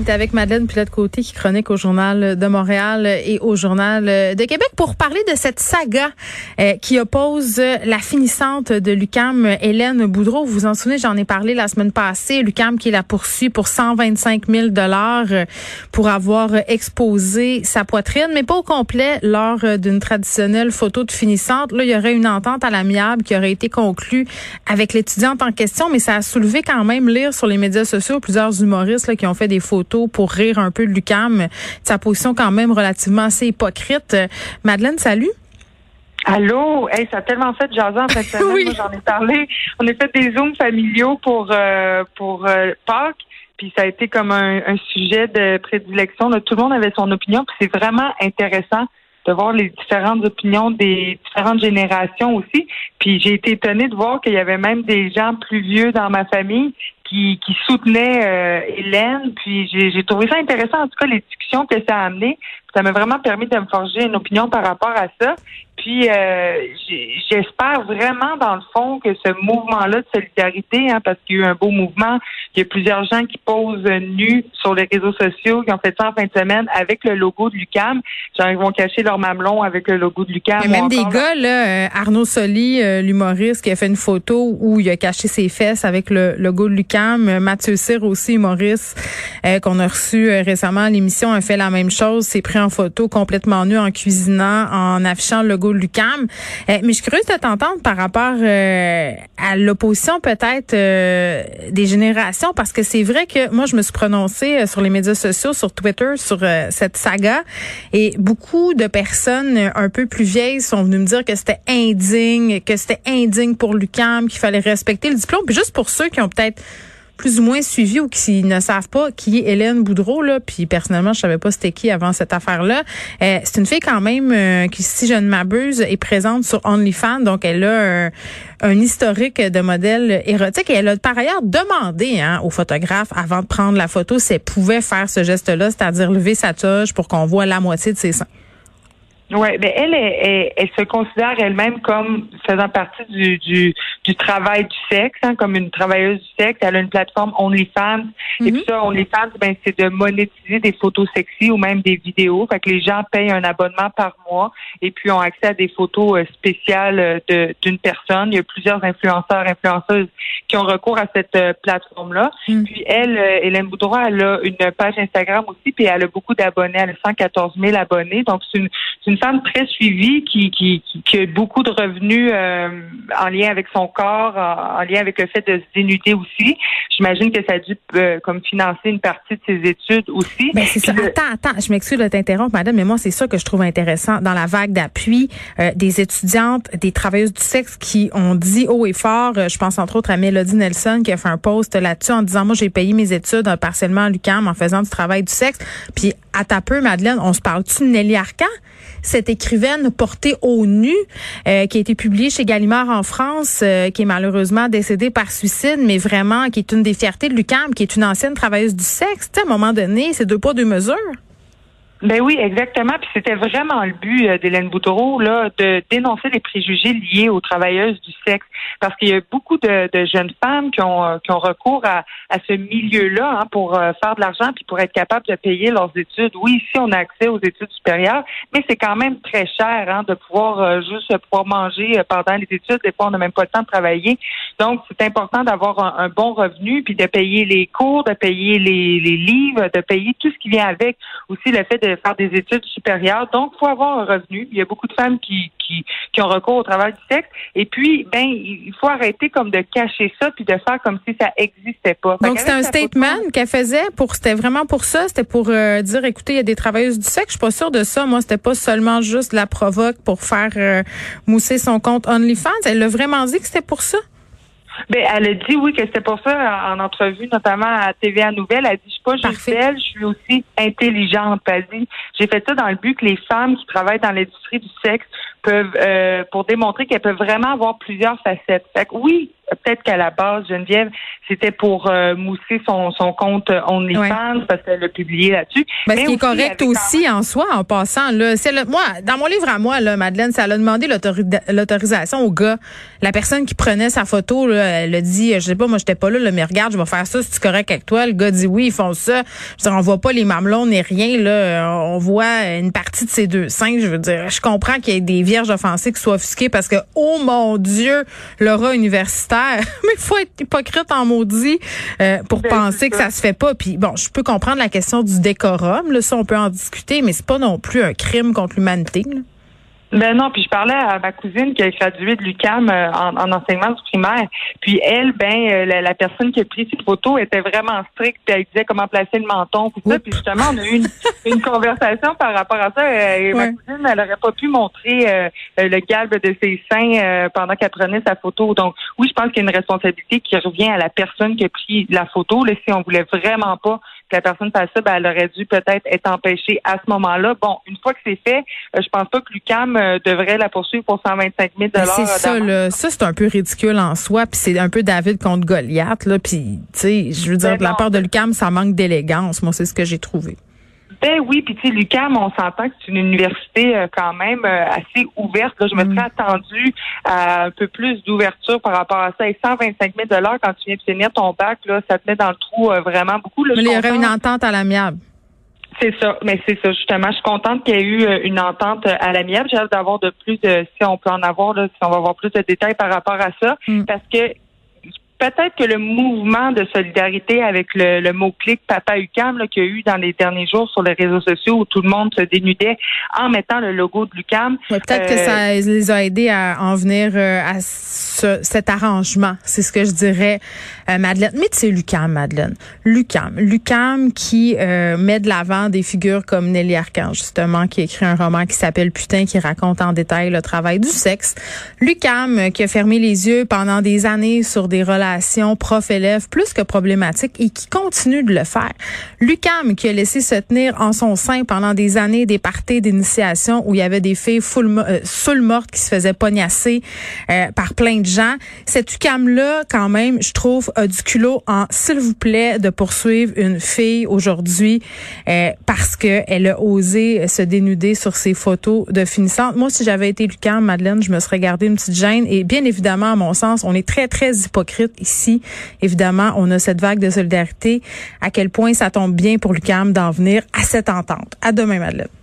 On est avec Madeleine Pilote-Côté qui chronique au Journal de Montréal et au Journal de Québec pour parler de cette saga euh, qui oppose la finissante de l'UCAM, Hélène Boudreau. Vous vous en souvenez, j'en ai parlé la semaine passée. L'UCAM qui la poursuit pour 125 000 dollars pour avoir exposé sa poitrine, mais pas au complet lors d'une traditionnelle photo de finissante. Là, il y aurait une entente à l'amiable qui aurait été conclue avec l'étudiante en question, mais ça a soulevé quand même lire sur les médias sociaux plusieurs humoristes qui ont fait des photos pour rire un peu de Lucam, sa position quand même relativement assez hypocrite. Madeleine, salut. Allô, hey, ça a tellement fait jaser en fait. oui. Moi, j'en ai parlé. On a fait des zooms familiaux pour euh, pour euh, Pâques, puis ça a été comme un, sujet de prédilection. Tout le monde avait son opinion, puis c'est vraiment intéressant de voir les différentes opinions des différentes générations aussi. Puis j'ai été étonnée de voir qu'il y avait même des gens plus vieux dans ma famille qui, qui soutenait euh, Hélène. Puis j'ai trouvé ça intéressant, en tout cas, les discussions que ça a amené. Ça m'a vraiment permis de me forger une opinion par rapport à ça. Puis euh, j'espère vraiment, dans le fond, que ce mouvement-là de solidarité, hein, parce qu'il y a eu un beau mouvement, il y a plusieurs gens qui posent nus sur les réseaux sociaux, qui ont fait ça en fin de semaine avec le logo de l'UCAM. Genre, ils vont cacher leur mamelon avec le logo de l'UCAM. Même des gars, là, euh, Arnaud Soli, euh, l'humoriste, qui a fait une photo où il a caché ses fesses avec le logo de l'UCAM. Mathieu Cyr aussi, humoriste, qu'on a reçu récemment à l'émission, a fait la même chose. pris en photo complètement nu en cuisinant, en affichant le logo Lucam. Euh, mais je suis curieuse de t'entendre par rapport euh, à l'opposition peut-être euh, des générations, parce que c'est vrai que moi, je me suis prononcée sur les médias sociaux, sur Twitter, sur cette saga, et beaucoup de personnes un peu plus vieilles sont venues me dire que c'était indigne, que c'était indigne pour Lucam, qu'il fallait respecter le diplôme. Puis juste pour ceux qui ont peut-être plus ou moins suivi ou qui ne savent pas qui est Hélène Boudreau là, puis personnellement je savais pas c'était qui avant cette affaire-là. Euh, c'est une fille quand même euh, qui, si je ne m'abuse, est présente sur OnlyFans, donc elle a un, historique de modèle érotique et elle a par ailleurs demandé hein, au photographe avant de prendre la photo si elle pouvait faire ce geste-là, c'est-à-dire lever sa toge pour qu'on voit la moitié de ses seins. Oui, mais elle, elle, elle, se considère elle-même comme faisant partie du, du, du travail du sexe, hein, comme une travailleuse du sexe. Elle a une plateforme OnlyFans. Et mhm. puis ça, OnlyFans, ben, c'est de monétiser des photos sexy ou même des vidéos. Fait que les gens payent un abonnement par mois et puis ont accès à des photos euh, spéciales euh, d'une personne. Il y a plusieurs influenceurs, influenceuses qui ont recours à cette euh, plateforme-là. Mhm. Puis elle, Hélène Boudreau, elle a une page Instagram aussi, puis elle a beaucoup d'abonnés. Elle a 114 000 abonnés. Donc, c'est une, c'est une femme très suivie qui, qui, qui, a beaucoup de revenus euh, en lien avec son corps, en, lien avec le fait de se dénuder aussi. J'imagine que ça a dû euh, comme financer une partie de ses études aussi. Ben, c'est ça. Attends, attends, je m'excuse de t'interrompre, madame, mais moi, c'est ça que je trouve intéressant dans la vague d'appui euh, des étudiantes, des travailleuses du sexe qui ont dit haut et fort, je pense entre autres à Mélodie Nelson qui a fait un post là-dessus en disant, moi, j'ai payé mes études partiellement à l'UQAM en faisant du travail du sexe. Puis, à ta peu, Madeleine, on se parle-tu de Nelly Arcan? Cette écrivaine portée au nu euh, qui a été publiée chez Gallimard en France, euh, qui est malheureusement décédée par suicide, mais vraiment qui est une des fiertés de Lucam, qui est une ancienne travailleuse du sexe. à un moment donné, c'est deux pas deux mesures. Ben oui, exactement. Puis c'était vraiment le but euh, d'Hélène Boutreau là, de dénoncer les préjugés liés aux travailleuses du sexe, parce qu'il y a beaucoup de, jeunes femmes qui ont euh, qui ont recours à, à ce milieu-là hein, pour euh, faire de l'argent puis pour être capable de payer leurs études. Oui, ici on a accès aux études supérieures, mais c'est quand même très cher hein, de pouvoir juste pouvoir manger pendant les études. Des fois, on n'a même pas le temps de travailler. Donc, c'est important d'avoir un, bon revenu puis de payer les cours, de payer les, les livres, de payer tout ce qui vient avec. Aussi le fait de faire des études supérieures. Donc, il faut avoir un revenu. Il y a beaucoup de femmes qui, qui, qui ont recours au travail du sexe. Et puis, ben, il faut arrêter comme de cacher ça puis de faire comme si ça existait pas. Donc, c'était un statement qu'elle faisait pour, c'était vraiment pour ça. C'était pour euh, dire, écoutez, il y a des travailleuses du sexe. Je suis pas sûre de ça. Moi, c'était pas seulement juste la provoque pour faire euh, mousser son compte OnlyFans. Elle l'a vraiment dit que c'était pour ça? Ben, elle a dit oui que c'était pour ça en entrevue, notamment à TVA Nouvelle. Elle a dit je suis pas juste belle, je suis aussi intelligente. Elle dit j'ai fait ça dans le but que les femmes qui travaillent dans l'industrie du sexe peuvent euh, pour démontrer qu'elles peuvent vraiment avoir plusieurs facettes. Fait que oui, peut-être qu'à la base, Geneviève, c'était pour euh, mousser son, son compte OnlyFans parce qu'elle l'a publié là-dessus. Ben, Mais ce qui est correct aussi en soi, en passant. Là, c'est le, moi, dans mon livre à moi, là, Madeleine, ça a demandé l'autorisation au gars. La personne qui prenait sa photo, là, elle a dit, je sais pas, moi, j'étais pas là, mais regarde, je vais faire ça, si tu correct avec toi? Le gars dit oui, ils font ça. Je veux dire, on voit pas les mamelons ni rien. Là, on voit une partie de ces deux seins. Je veux dire, je comprends qu'il y ait des vierges offensées qui soient offusquées parce que, oh mon Dieu, l'aura universitaire mais il faut être hypocrite en maudit euh, pour ben, penser que ça. se fait pas. Puis bon, je peux comprendre la question du décorum, là, ça on peut en discuter, mais c'est pas non plus un crime contre l'humanité. Ben non, puis je parlais à ma cousine qui a gradué de l'UCAM euh, en, enseignement du primaire. Puis elle, ben euh, la, personne qui a pris cette photo était vraiment stricte, puis elle disait comment placer le menton, tout ça. Puis justement, on a eu une, conversation par rapport à ça. Euh, Ma cousine, elle aurait pas pu montrer le galbe de ses seins pendant qu'elle prenait sa photo. Donc oui, je pense qu'il y a une responsabilité qui revient à la personne qui a pris la photo. Là, si on voulait vraiment pas que la personne fasse ça, ben, elle aurait dû peut-être être empêchée à ce moment-là. Bon, une fois que c'est fait, je pense pas que l'UCAM euh, devrait la poursuivre pour 125 000 C'est ça, là. Ça, c'est un peu ridicule en soi. Puis c'est un peu David contre Goliath, là. Puis, tu sais, je veux dire, ben de la part de l'UCAM, ça manque d'élégance. Moi, c'est ce que j'ai trouvé. Ben oui, puis tu sais, l'UQAM, on s'entend que c'est une université euh, quand même euh, assez ouverte. Là. Je me mm. serais attendu à un peu plus d'ouverture par rapport à ça. Et 125 000 quand tu viens de finir ton bac, là, ça te met dans le trou vraiment beaucoup. Mais il y aurait une entente à l'amiable. C'est ça, mais c'est ça justement. Je suis contente qu'il y ait eu euh, une entente euh, à l'amiable. J'ai hâte d'avoir de plus, de, si on peut en avoir, là, si on va avoir plus de détails par rapport à ça, mm. parce que peut-être que le mouvement de solidarité avec le, mot-clic Papa UCAM qu'il y a eu dans les derniers jours sur les réseaux sociaux où tout le monde se dénudait en mettant le logo de l'UCAM. peut-être que ça euh, les a aidés à en venir euh, à cet arrangement. C'est ce que je dirais, euh, Madeleine. Mais c'est l'UCAM, Madeleine. L'UCAM. L'UCAM qui met de l'avant des figures comme Nelly Archange, justement, qui écrit un roman qui s'appelle Putain, qui raconte en détail le travail du sexe. L'UCAM qui a fermé les yeux pendant des années sur des relations prof-élève plus que problématique et qui continue de le faire. Lucam qui a laissé se tenir en son sein pendant des années des parties d'initiation où il y avait des filles full, euh, mortes qui se faisaient pognasser euh, par plein de gens. Cette UCAM là quand même, je trouve a du culot en s'il vous plaît de poursuivre une fille aujourd'hui euh, parce que elle a osé se dénuder sur ses photos de finissante. Moi si j'avais été Lucam Madeleine, je me serais gardé une petite gêne et bien évidemment à mon sens, on est très très hypocrite ici, évidemment, on a cette vague de solidarité. À quel point ça tombe bien pour l'UCAM d'en venir à cette entente. À demain, Madeleine.